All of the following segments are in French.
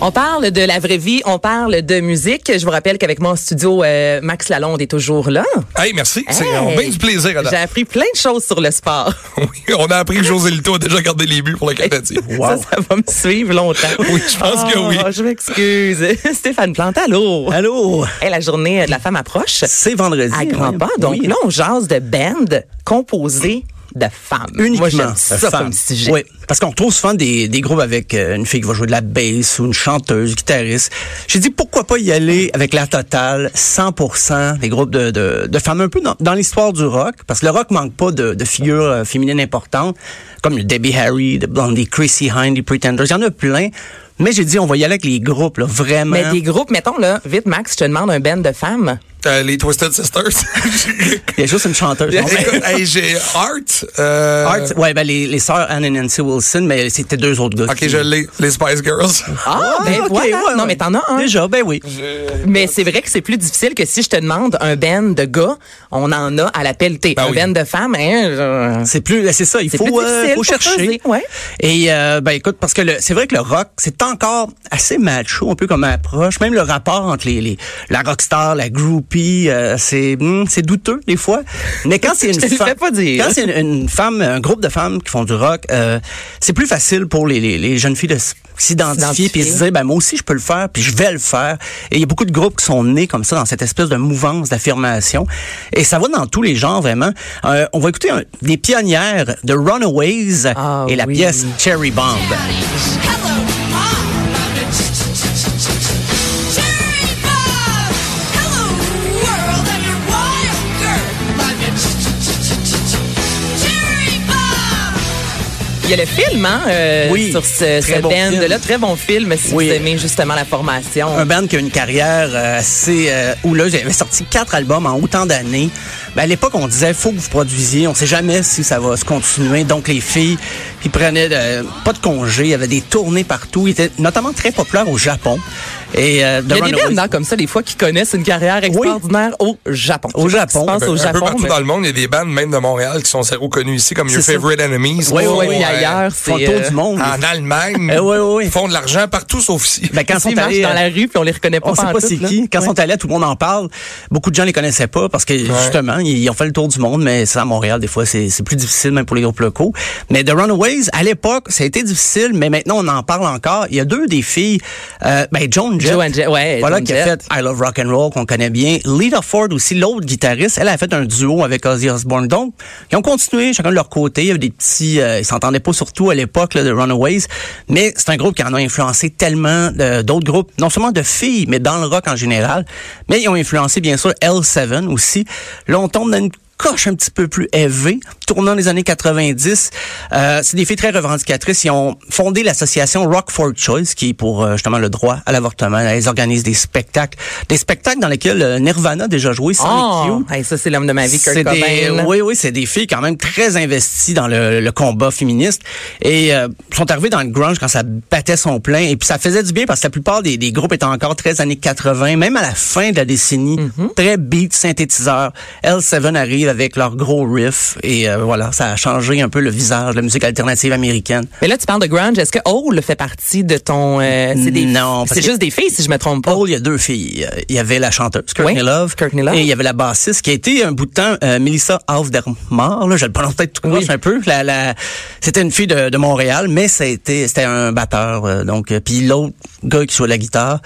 On parle de la vraie vie, on parle de musique. Je vous rappelle qu'avec moi en studio, euh, Max Lalonde est toujours là. Hey, merci. C'est Hey! on bien du plaisir à J'ai appris plein de choses sur le sport. Oui, on a appris que José Lito a déjà gardé les buts pour le Canadien. Ça, ça va me suivre longtemps. Oui, je pense que oui. Ah, Je m'excuse. Stéphane Plante, allô? Allô? Hey, la journée de la femme approche. C'est vendredi. À grands pas. Donc Oui. là, on jase de band composé de femmes. Uniquement Moi, j'aime de ça femmes. comme sujet. Oui, parce qu'on retrouve souvent des, des groupes avec euh, une fille qui va jouer de la bass ou une chanteuse, guitariste. J'ai dit pourquoi pas y aller avec la totale, 100% des groupes de, de, de femmes un peu dans, dans l'histoire du rock, parce que le rock manque pas de, de figures euh, féminines importantes, comme le Debbie Harry, de Blondie, Chrissy Hynde, les Pretenders, il y en a plein. Mais j'ai dit on va y aller avec les groupes, là, vraiment. Mais des groupes, mettons là, vite Max, je te demande un band de femmes. Euh, les Twisted Sisters. Il y a juste une chanteuse. hey, j'ai Art. euh, Art, ouais, ben les, les sœurs Anne et Nancy Wilson, mais c'était deux autres gars. Ok, qui- je l'ai. Les Spice Girls. Ah, ben ok, voilà. ouais, non, ouais. mais t'en as un. Déjà, ben oui. Mais c'est vrai que c'est plus difficile que si je te demande un band de gars, on en a à la pelletée. Ben un oui. band de femmes, hein, euh, C'est plus, c'est ça. Il faut, plus euh, faut chercher. ouais. Et euh, ben écoute, parce que le- c'est vrai que le rock, c'est encore assez macho, un peu comme approche. Même le rapport entre les, les la rockstar, la groupie, euh, c'est hmm, c'est douteux des fois. Mais quand c'est une femme, fais pas dire. quand c'est une, une femme, un groupe de femmes qui font du rock, euh, c'est plus facile pour les, les, les jeunes filles de s'identifier puis se dire ben moi aussi je peux le faire puis je vais le faire et il y a beaucoup de groupes qui sont nés comme ça dans cette espèce de mouvance d'affirmation et ça va dans tous les genres vraiment Euh, on va écouter un- des pionnières de Runaways Ah et la oui. pièce Cherry Bomb Hello, Il y a le film, hein, euh, Oui, sur ce, ce bon band-là. Très bon film si Oui. vous aimez justement la formation. un band qui a une carrière euh, assez euh, houleuse. Il avait sorti quatre albums en autant d'années. Ben, à l'époque, on disait faut que vous produisiez. On sait jamais si ça va se continuer. Donc les filles, ils prenaient de- pas de congé. Il y avait des tournées partout. Ils étaient notamment très populaires au Japon. Et euh, Il y a The des Runaways- bands hein, comme ça, des fois, qui connaissent une carrière extraordinaire au Japon. Au Je Japon. se passe Ben, au un peu Japon, partout mais- dans le monde, il y a des bandes, même de Montréal, qui sont zéro connues ici, comme Your ça. Favorite Enemies. Oui, ou, oui, oui, euh, ailleurs, Ils font c'est... le tour euh, du monde. En Allemagne. Eh, oui, oui, oui. Ils font de l'argent partout sauf ici. Ben, quand Ils sont marchent allés, dans euh, la rue puis on les reconnaît pas On sait pas c'est qui. Quand ils sont allés, tout le monde en parle. Beaucoup de gens les connaissaient pas parce que justement, ils ont fait le tour du monde, mais ça à Montréal, des fois, c'est c'est plus difficile même pour les groupes locaux. Mais The Runaways, à l'époque, ça a été difficile, mais maintenant on en parle encore. Il y a deux des filles, euh, ben Joan Jett, Joan Jett, ouais, voilà Joan qui a Jett. fait I Love Rock and Roll qu'on connaît bien. Lita Ford aussi, l'autre guitariste, elle a fait un duo avec Ozzy Osbourne. Donc, ils ont continué chacun de leur côté. Il y avait des petits, euh, ils s'entendaient pas surtout à l'époque de Runaways, mais c'est un groupe qui en a influencé tellement euh, d'autres groupes, non seulement de filles, mais dans le rock en général. Mais ils ont influencé bien sûr L7 aussi. Là, on tombe dans une coche un petit peu plus élevée, tournant les années 90. Euh, c'est des filles très revendicatrices. Ils ont fondé l'association Rock for Choice, qui est pour euh, justement le droit à l'avortement. Elles organisent des spectacles, des spectacles dans lesquels euh, Nirvana a déjà joué, sans Oh, hey, ça, c'est l'homme de ma vie, Kurt c'est des, Cobain. oui, oui, c'est des filles quand même très investies dans le, le combat féministe et euh, sont arrivées dans le grunge quand ça battait son plein et puis ça faisait du bien parce que la plupart des, des groupes étaient encore très années 80, même à la fin de la décennie, Mm-hmm. très beat synthétiseur. L7 arrive avec leur gros riff et euh, voilà, ça a changé un peu le visage de la musique alternative américaine. Mais là, tu parles de grunge. Est-ce que Hole fait partie de ton... euh, des, Non, C'est juste des filles, si je me trompe pas. Paul, il y a deux filles. Il y avait la chanteuse, Courtney Oui, Love. Courtney Love. Et il y avait la bassiste qui a été un bout de temps, euh, Melissa Aufdermar. Là, je le prononce peut-être tout Oui. un peu. La, la, c'était une fille de, de Montréal, mais c'était un batteur. euh, donc, euh, puis l'autre gars qui jouait la guitare.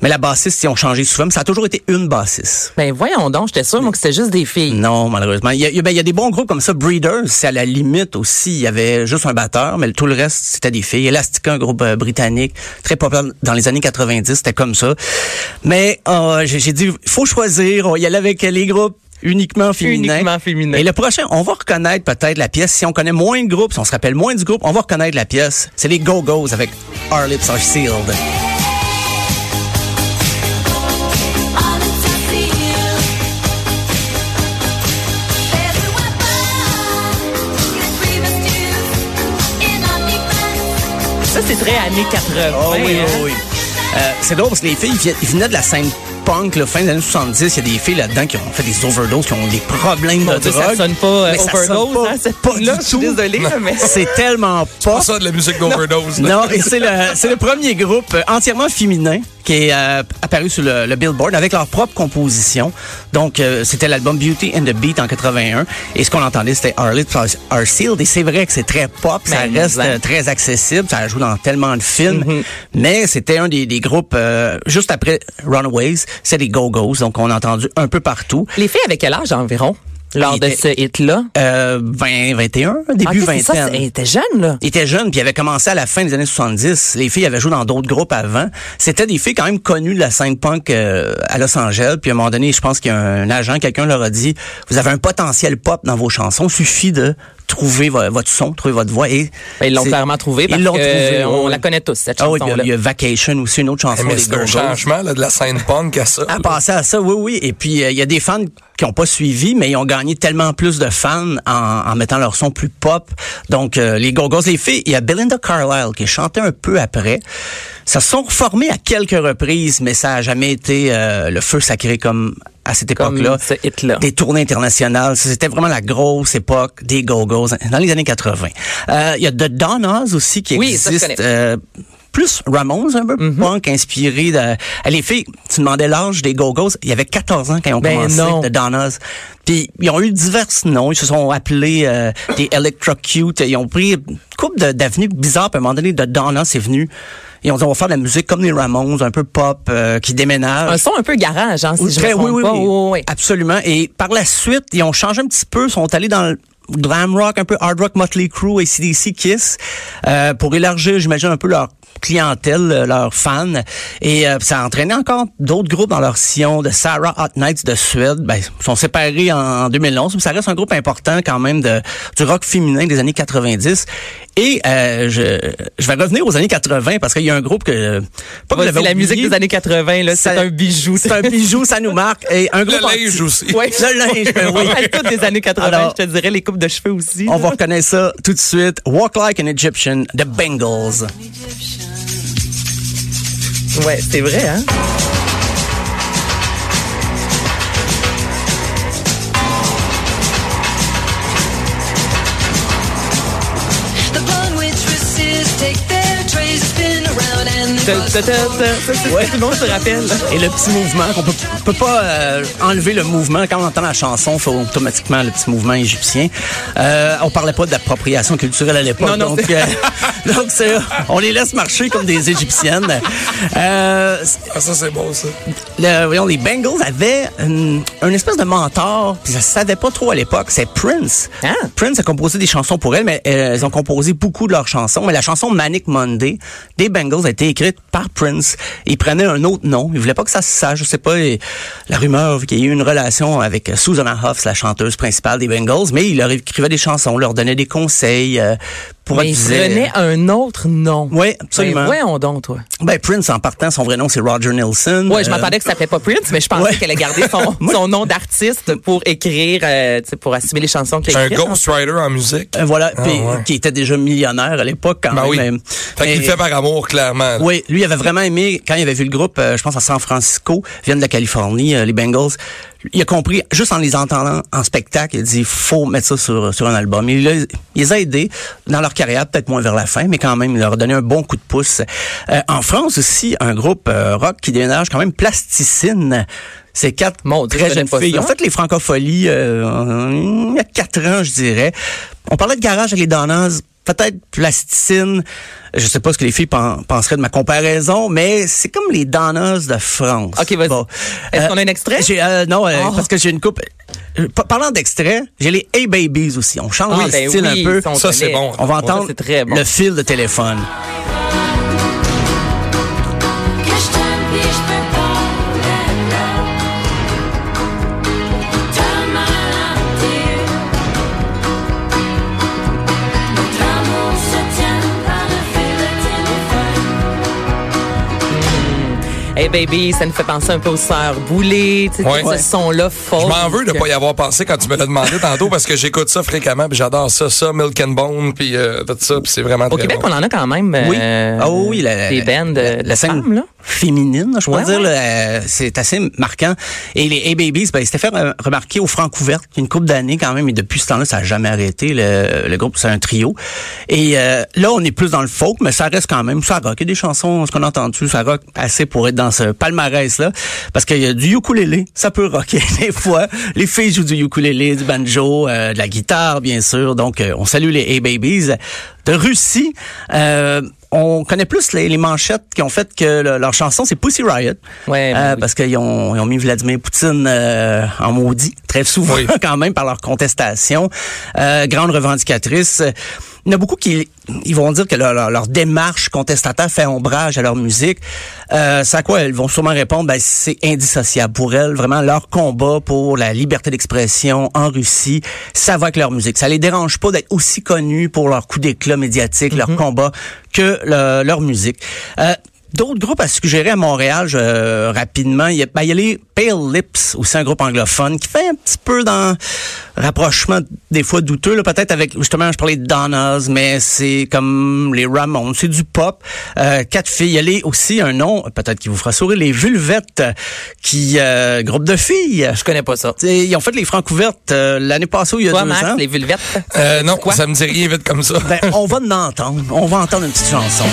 Mais la bassiste, ils ont changé souvent. Mais ça a toujours été une bassiste. Ben voyons donc, j'étais sûre, moi, que c'était juste des filles. Non, malheureusement. Il y a, il y a- ben, il y a des bons groupes comme ça. Breeders, c'est à la limite aussi. Il y avait juste un batteur, mais tout le reste, c'était des filles. Elastica, un groupe euh, britannique, très populaire dans les années 90, c'était comme ça. Mais euh, j'ai dit, il faut choisir. On va y aller avec les groupes uniquement féminins. Uniquement féminins. Et le prochain, on va reconnaître peut-être la pièce. Si on connaît moins de groupes, si on se rappelle moins du groupe, on va reconnaître la pièce. C'est les Go-Go's avec Our Lips Are Sealed. Ça, c'est très années 80. Oh oui, hein. oui, oui. Euh, c'est drôle parce que les filles ils venaient de la scène punk, là, fin des années 70, il y a des filles là-dedans qui ont fait des overdoses, qui ont des problèmes Mon de Dieu, drogue. ça sonne pas euh, Mais ça sonne overdose, pas- hein, cette pas là du Je suis là, mais... C'est tellement Pas pas. ça de la musique d'overdose. là. Non, et c'est le, c'est le premier groupe euh, entièrement féminin qui est euh, apparu sur le, le Billboard avec leur propre composition. Donc, euh, c'était l'album Beauty and the Beat en 81. Et ce qu'on entendait, c'était Our Lips Are- Sealed. Et c'est vrai que c'est très pop, ça Ben, reste euh, très accessible, ça joue dans tellement de films. Mm-hmm. Mais c'était un des, des groupes, euh, juste après Runaways, c'est les Go-Go's. Donc, on a entendu un peu partout. Les filles avaient quel âge environ? Lors Il de ce hit-là? Euh, 20, 21, début Ok, c'est ça, vingtaine. c'est- elle était jeune, là. Il était jeune, puis il avait commencé à la fin des années 70. Les filles avaient joué dans d'autres groupes avant. C'était des filles quand même connues de la scène punk euh, à Los Angeles. Puis à un moment donné, je pense qu'il y a un agent, quelqu'un leur a dit, vous avez un potentiel pop dans vos chansons. Il suffit de trouver vo- votre son, trouver votre voix. Et Ben, ils l'ont clairement trouvé parce Ils l'ont trouvé, euh, on oui. la connaît tous, cette Ah oui, il y a- chanson-là. il y a Vacation aussi, une autre chanson Mais c'est un changement là, de la scène punk à ça. À passer à ça, oui, oui. Et puis, euh, il y a des fans qui ont pas suivi, mais ils ont gagné tellement plus de fans en, en mettant leur son plus pop. Donc, euh, les Go-Go's, les filles, il y a Belinda Carlisle qui chantait un peu après. Ça se sont reformés à quelques reprises, mais ça a jamais été euh, le feu sacré comme à cette époque-là. ce. Des tournées internationales. C'était vraiment la grosse époque des Go-Go's dans les années 80. Euh, Il y a The Donnas aussi qui Oui, ça, je existe. Plus Ramones, un peu Mm-hmm. punk, inspiré de... Euh, Les filles, tu demandais l'âge des Go-Go's, il y avait 14 ans quand ils ont Ben commencé, non. The Donnas. Puis ils ont eu divers noms, ils se sont appelés euh, des Electrocute, ils ont pris une couple de- d'avenues bizarres, puis à un moment donné, The Donnas est venu, ils ont dit, on va faire de la musique comme les Ramones, un peu pop, euh, qui déménage. Un son un peu garage, hein, si je pas. Oui, oui. Absolument. Et par la suite, ils ont changé un petit peu, sont allés dans le glam rock, un peu hard rock, Motley Crue, ACDC, Kiss, euh, pour élargir, j'imagine, un peu leur clientèle, euh, leurs fans. Et euh, ça a entraîné encore d'autres groupes dans leur sillon, de Sarah Hot Nights de Suède. Ben, ils sont séparés en 2011, mais ça reste un groupe important quand même de, du rock féminin des années 90. Et euh, je, je vais revenir aux années 80 parce qu'il y a un groupe que... Pas que la musique des années 80, là, c'est un bijou. C'est un bijou, ça nous marque. Et un groupe Le anti- linge aussi. Ouais. Le linge, ben oui. Elle toutes des années 80, Alors- je te dirais, les coupes de cheveux aussi. On là. va reconnaître ça tout de suite. Walk Like an Egyptian, The Bengals. Ouais, c'est vrai, hein? Ouais. tout le monde se rappelle. Et le petit mouvement, qu'on peut, peut pas euh, enlever le mouvement. Quand on entend la chanson, il faut automatiquement le petit mouvement égyptien. Euh, on parlait pas d'appropriation culturelle à l'époque. Non, non, donc, euh, donc on les laisse marcher comme des Égyptiennes. Euh, Ah, ça, c'est bon, ça. le- voyons, les Bengals avaient une, une espèce de mentor, puis ça se savait pas trop à l'époque, c'est Prince. Ah. Prince a composé des chansons pour elle, mais elles ont composé beaucoup de leurs chansons. Mais la chanson Manic Monday des Bengals a été écrite par Prince. Il prenait un autre nom. Il voulait pas que ça se sache. Je sais pas, et la rumeur qu'il y ait eu une relation avec Susanna Hoffs, la chanteuse principale des Bengals, mais il leur écrivait des chansons, leur donnait des conseils euh, pour Mais il prenait un autre nom. Oui, absolument. Ben, voyons donc, toi. Ben, Prince, en partant, son vrai nom, c'est Roger Nelson. Ouais, je Euh, m'attendais que ça s'appelait pas Prince, mais je pensais Ouais. qu'elle allait garder son, son nom d'artiste pour écrire, euh, tu sais, pour assumer les chansons qu'elle C'est un écrit. ghostwriter en musique. Euh, voilà, Ah, ouais. qui était déjà millionnaire à l'époque quand Ben oui. même. Fait qu'il Mais- fait par amour, clairement. Oui, lui il avait vraiment aimé quand il avait vu le groupe, euh, je pense à San Francisco, viennent de la Californie, euh, les Bengals. Il a compris juste en les entendant en spectacle, il a dit faut mettre ça sur sur un album. Il, les- il les a aidés dans leur carrière, peut-être moins vers la fin, mais quand même il leur a donné un bon coup de pouce. Euh, en France aussi, un groupe euh, rock qui déménage quand même Plasticine. C'est quatre Mon très jeunes filles. Ont fait les francopholies euh, il y a quatre ans, je dirais. On parlait de garage avec les Donnas, peut-être plasticine. Je sais pas ce que les filles pen- penseraient de ma comparaison, mais c'est comme les Donnas de France. Ok, vas-y. Est-ce qu'on a un extrait? j'ai, euh, non, euh, Oh. parce que j'ai une coupe. Euh, pa- Parlant d'extrait, j'ai les Hey Babies aussi. On change Ah, les ben styles oui, un peu. ça, c'est bon. On va entendre c'est très bon. le fil de téléphone. Hey baby, ça nous fait penser un peu aux sœurs Boulay, tu sais, Ouais. ce son-là folk. Je m'en veux de pas y avoir pensé quand tu me l'as demandé tantôt parce que j'écoute ça fréquemment puis j'adore ça, ça, Milk and Bone puis euh, tout ça puis c'est vraiment Au très Québec, bon. on en a quand même Oui. euh, Ah oui, la, des bands la, de la scène femmes, là. féminine, je pourrais dire, ouais. euh, c'est assez marquant. Et les A-Babies, ben, ils s'étaient fait euh, remarquer au Francouverte une couple d'années quand même, et depuis ce temps-là, ça a jamais arrêté. Le, le groupe, c'est un trio. Et euh, là, on est plus dans le folk, mais ça reste quand même, ça rock. Il y a des chansons, ce qu'on a entendu, ça rock assez pour être dans ce palmarès-là. Parce qu'il y a du ukulélé, ça peut rocker des fois. Les filles jouent du ukulélé, du banjo, euh, de la guitare, bien sûr. Donc, euh, on salue les A-Babies. De Russie, euh, on connaît plus les, les manchettes qui ont fait que le- leur chanson, c'est Pussy Riot. Ouais, Euh, oui. Parce qu'ils ont, ils ont mis Vladimir Poutine euh, en maudit, très souvent Oui. quand même, par leur contestation. Euh, grande revendicatrice. Il y en a beaucoup qui ils vont dire que leur, leur- leur démarche contestataire fait ombrage à leur musique. Euh, c'est à quoi elles vont sûrement répondre, ben, c'est indissociable pour elles. Vraiment, leur combat pour la liberté d'expression en Russie, ça va avec leur musique. Ça les dérange pas d'être aussi connus pour leur coup d'éclat médiatique, leur combat, que le- leur musique. Euh, D'autres groupes à suggérer à Montréal, je, euh, rapidement, il y, a, ben, il y a les Pale Lips, aussi un groupe anglophone, qui fait un petit peu dans rapprochement des fois douteux, là, peut-être avec, justement, je parlais de Donnas, mais c'est comme les Ramones, c'est du pop. Euh, quatre filles, il y a les, aussi un nom, peut-être qui vous fera sourire, les Vulvettes, qui, euh, groupe de filles. Je connais pas ça. T'sais, Ils ont fait les Francouvertes euh, l'année passée il y a Toi, deux ans. les vulvettes? Euh, non, Quoi? ça me dit rien vite comme ça. Ben, on va l'entendre. On va entendre une petite chanson.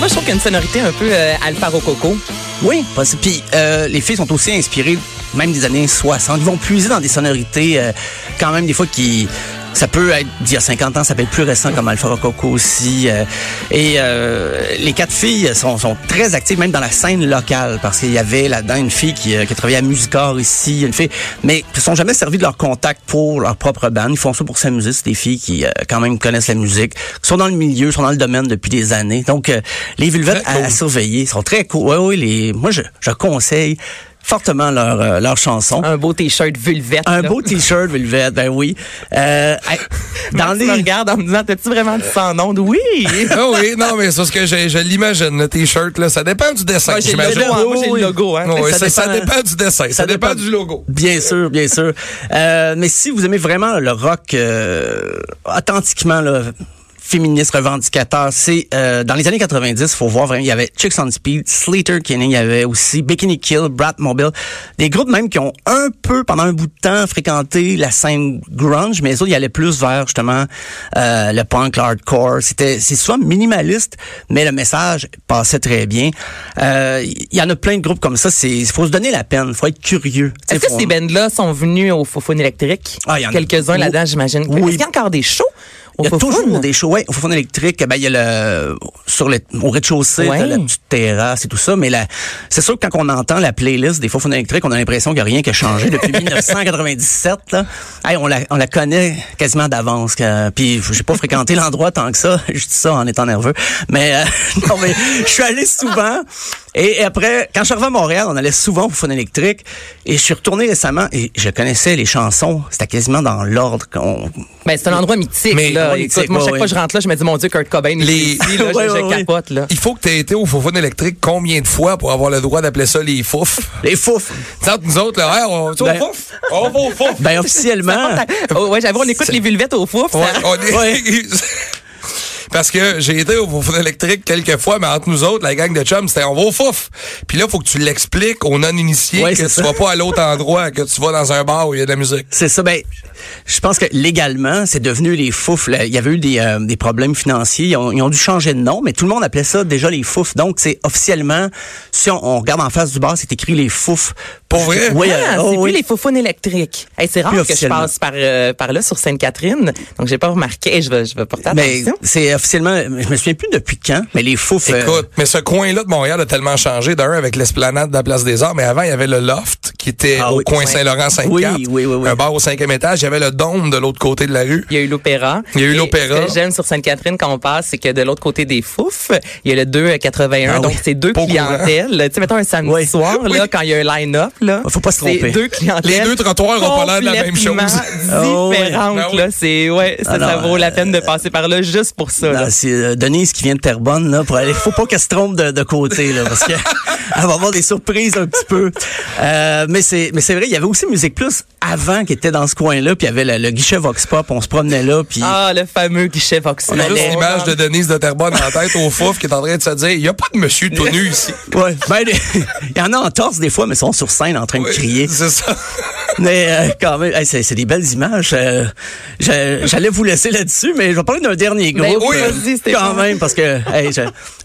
Moi, je trouve qu'il y a une sonorité un peu euh, Alpha Rococo. Oui, parce puis euh, les filles sont aussi inspirées même des années 60. Ils vont puiser dans des sonorités euh, quand même des fois qui ça peut être d'il y a 50 ans, ça peut être plus récent comme Alpha Rococo aussi. euh, et euh, les quatre filles sont, sont très actives même dans la scène locale parce qu'il y avait là-dedans une fille qui, euh, qui travaillait à Musicor ici, une fille, mais qui ne sont jamais servis de leur contact pour leur propre band. Ils font ça pour s'amuser. C'est des filles qui euh, quand même connaissent la musique, qui sont dans le milieu, sont dans le domaine depuis des années. Donc euh, les Vulvettes à, cool. à surveiller sont très cool. Oui, oui, les, moi je, je conseille fortement leur, euh, leur chanson. Un beau t-shirt vulvette. Un là. beau t-shirt Velvet, ben oui. Euh, dans Max me les regarde en me disant, t'as-tu vraiment dit sans nom? Oui! Ah oui, non, mais c'est ce que j'ai- je l'imagine, le t-shirt, là. Ça dépend du dessin, Moi, j'ai le j'imagine. logo, hein. Moi, j'ai le logo, hein. Oui, Ça ça, ça dépend- dépend du dessin, ça, ça dépend, dépend- du logo. Bien sûr, bien sûr. Euh, mais si vous aimez vraiment le rock euh, authentiquement là, féministe revendicateur, c'est euh, dans les années 90, il faut voir vraiment, il y avait Chicks on Speed, Slater Kinney, il y avait aussi Bikini Kill, Brat Mobile, des groupes même qui ont un peu pendant un bout de temps fréquenté la scène grunge, mais les autres, ils allaient plus vers justement euh, le punk, le hardcore. C'était c'est souvent minimaliste, mais le message passait très bien. Euh, Il y en a plein de groupes comme ça. C'est il faut se donner la peine, faut être curieux. Est-ce que ces bands-là sont venus au Fofone électrique? Ah. Quelques-uns là-dedans, j'imagine. Oui. Est-ce qu'il y a encore des shows? Il y a toujours des shows, ouais, au fond électrique, ben, il y a le, sur le, au rez-de-chaussée, Ouais. la petite terrasse et tout ça, mais c'est sûr que quand on entend la playlist des faux électriques, on a l'impression qu'il n'y a rien qui a changé depuis 1997, là. Hey, on la, on la connaît quasiment d'avance, que- puis j'ai pas fréquenté l'endroit tant que ça, je dis ça en étant nerveux, mais, euh, non, mais, je suis allé souvent, et, après, quand je suis arrivé à Montréal, on allait souvent au fond électrique, et je suis retourné récemment, et je connaissais les chansons, c'était quasiment dans l'ordre qu'on, Ben, c'est un endroit mythique, Mais- là. Ouais, Écoute, moi, ouais, chaque fois ouais. que je rentre là, je me dis, mon Dieu, Kurt Cobain, il Les- ici, là, Ouais, je, je ouais, ouais. capote, là. Il faut que tu aies été au Fofone électrique combien de fois pour avoir le droit d'appeler ça les fouf? les fouf. Tu sais, entre nous autres, là, hey, on, Ben- au fouf? On va au fouf! Ben, officiellement. Oh, ouais, j'avoue, on écoute les vulvettes au fouf. Ouais, ça- on est- Ouais. Parce que j'ai été au Fofone électrique quelques fois, mais entre nous autres, la gang de chums, c'était on va au fouf. Puis là, faut que tu l'expliques aux non-initiés Ouais, que tu ça. vas pas à l'autre endroit, que tu vas dans un bar où il y a de la musique. C'est ça. Ben, je pense que légalement, c'est devenu les fouf. là. Il y avait eu des, euh, des problèmes financiers. Ils ont, ils ont dû changer de nom, mais tout le monde appelait ça déjà les fouf. Donc, c'est officiellement, si on, on regarde en face du bar, c'est écrit les fouf. Pour vrai? Oui, Ah, euh, c'est oh, plus oui. les faufounes électriques. Hey, c'est rare que je passe par, euh, par là sur Sainte-Catherine. Donc, j'ai pas remarqué. Je vais, je vais porter Mais attention. c'est officiellement, je me souviens plus depuis quand, mais les fouf. euh, Écoute, mais ce coin-là de Montréal a tellement changé d'un avec l'esplanade de la Place des Arts, mais avant, il y avait le Loft, qui était Ah au oui. coin Ouais. Saint-Laurent, 5 Oui, oui, oui, oui. Un bar au cinquième étage. Il y avait le dôme de l'autre côté de la rue. Il y a eu l'opéra. Il y a eu l'opéra. Ce que j'aime sur Sainte-Catherine quand on passe, c'est que de l'autre côté des Fouf, il y a le 281. Ah donc, oui. c'est deux clientèles. Tu sais, mettons un samedi Oui. soir, Oui. là, quand il y a un line-up, là. Faut pas se tromper. deux clientèles. Les deux trottoirs ont pas l'air de la même chose. Oh, oui. différentes, Ben là. C'est, ouais, ça, Ah ça vaut la euh, peine de passer par là juste pour ça. Non, c'est euh, Denise qui vient de Terrebonne là pour aller. Faut pas qu'elle se trompe de, de côté là parce que elle va avoir des surprises un petit peu. Euh, mais c'est mais c'est vrai, il y avait aussi Musique Plus avant qui était dans ce coin-là, puis il y avait le, le guichet Vox Pop, on se promenait là, puis Ah, le fameux guichet Vox. On a juste l'image de Denise de Terrebonne en tête au fouf qui est en train de se dire, il n'y a pas de monsieur tout nu ici. ouais, ben il y en a en torse des fois, mais ils sont sur scène en train de Oui, crier. C'est ça. Mais euh, quand même, hey, c'est c'est des belles images. Euh, J'allais vous laisser là-dessus, mais je vais parler d'un dernier Ben groupe. oui, euh, quand même, parce que hey,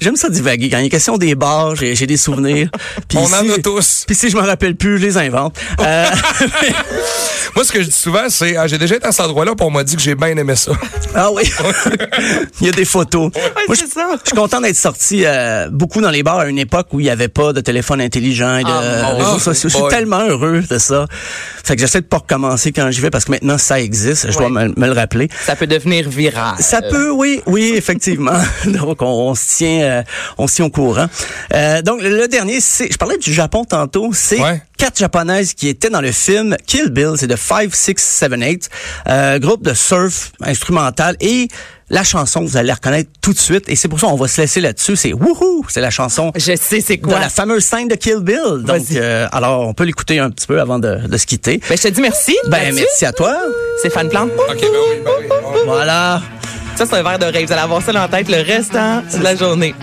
j'aime ça divaguer. Quand il est question des bars, j'ai j'ai des souvenirs. On en a tous. Puis si je me rappelle plus, je les invente. Euh, Moi, ce que je dis souvent, c'est, ah, j'ai déjà été à cet endroit-là, puis on m'a dit que j'ai bien aimé ça. ah oui, il y a des photos. Moi, je, ça. je suis content d'être sorti euh, beaucoup dans les bars à une époque où il n'y avait pas de téléphone intelligent et de Ah, réseaux sociaux. Je suis Boy. tellement heureux de ça. Fait que j'essaie de pas recommencer quand j'y vais parce que maintenant ça existe. Je dois me, me le rappeler. Ça peut devenir viral. Ça peut, oui, oui, effectivement. donc on, on se tient, euh, on se tient au courant. Euh, donc le, dernier, c'est, je parlais du Japon tantôt, c'est Ouais. quatre japonaises qui étaient dans le film Kill Bill, c'est de 5, 6, 7, 8, euh, groupe de surf instrumental et la chanson, vous allez la reconnaître tout de suite et c'est pour ça qu'on va se laisser là-dessus. C'est Woohoo, c'est la chanson Je sais c'est de quoi. la fameuse scène de Kill Bill. Donc, euh, alors on peut l'écouter un petit peu avant de, de se quitter. Ben, je te dis merci. Ben merci à toi. Stéphane Plante. OK, ben oui, ben oui. Voilà. Ça, c'est un verre d'oreille. Vous allez avoir ça dans la tête le restant de la journée.